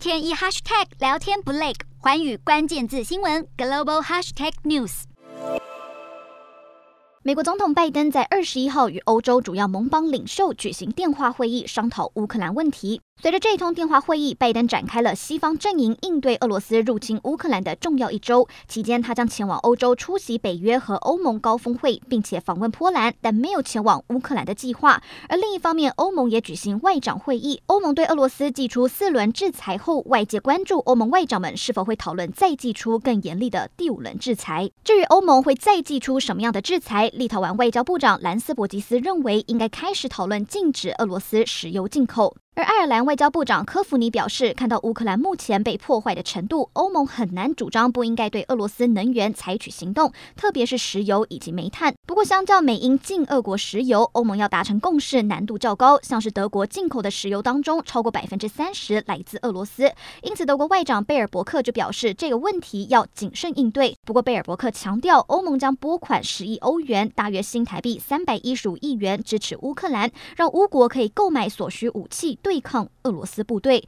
天一 hashtag 聊天不累，环宇关键字新闻 global hashtag news。美国总统拜登在二十一号与欧洲主要盟邦领袖举行电话会议，商讨乌克兰问题。随着这一通电话会议，拜登展开了西方阵营应对俄罗斯入侵乌克兰的重要一周。期间，他将前往欧洲出席北约和欧盟高峰会，并且访问波兰，但没有前往乌克兰的计划。而另一方面，欧盟也举行外长会议。欧盟对俄罗斯祭出四轮制裁后，外界关注欧盟外长们是否会讨论再祭出更严厉的第五轮制裁。至于欧盟会再祭出什么样的制裁，立陶宛外交部长兰斯伯吉斯认为，应该开始讨论禁止俄罗斯石油进口。而爱尔兰外交部长科弗尼表示，看到乌克兰目前被破坏的程度，欧盟很难主张不应该对俄罗斯能源采取行动，特别是石油以及煤炭。不过，相较美英禁俄国石油，欧盟要达成共识难度较高。像是德国进口的石油当中，超过百分之三十来自俄罗斯，因此德国外长贝尔伯克就表示，这个问题要谨慎应对。不过，贝尔伯克强调，欧盟将拨款十亿欧元，大约新台币三百一十五亿元，支持乌克兰，让乌国可以购买所需武器。对抗俄罗斯部队。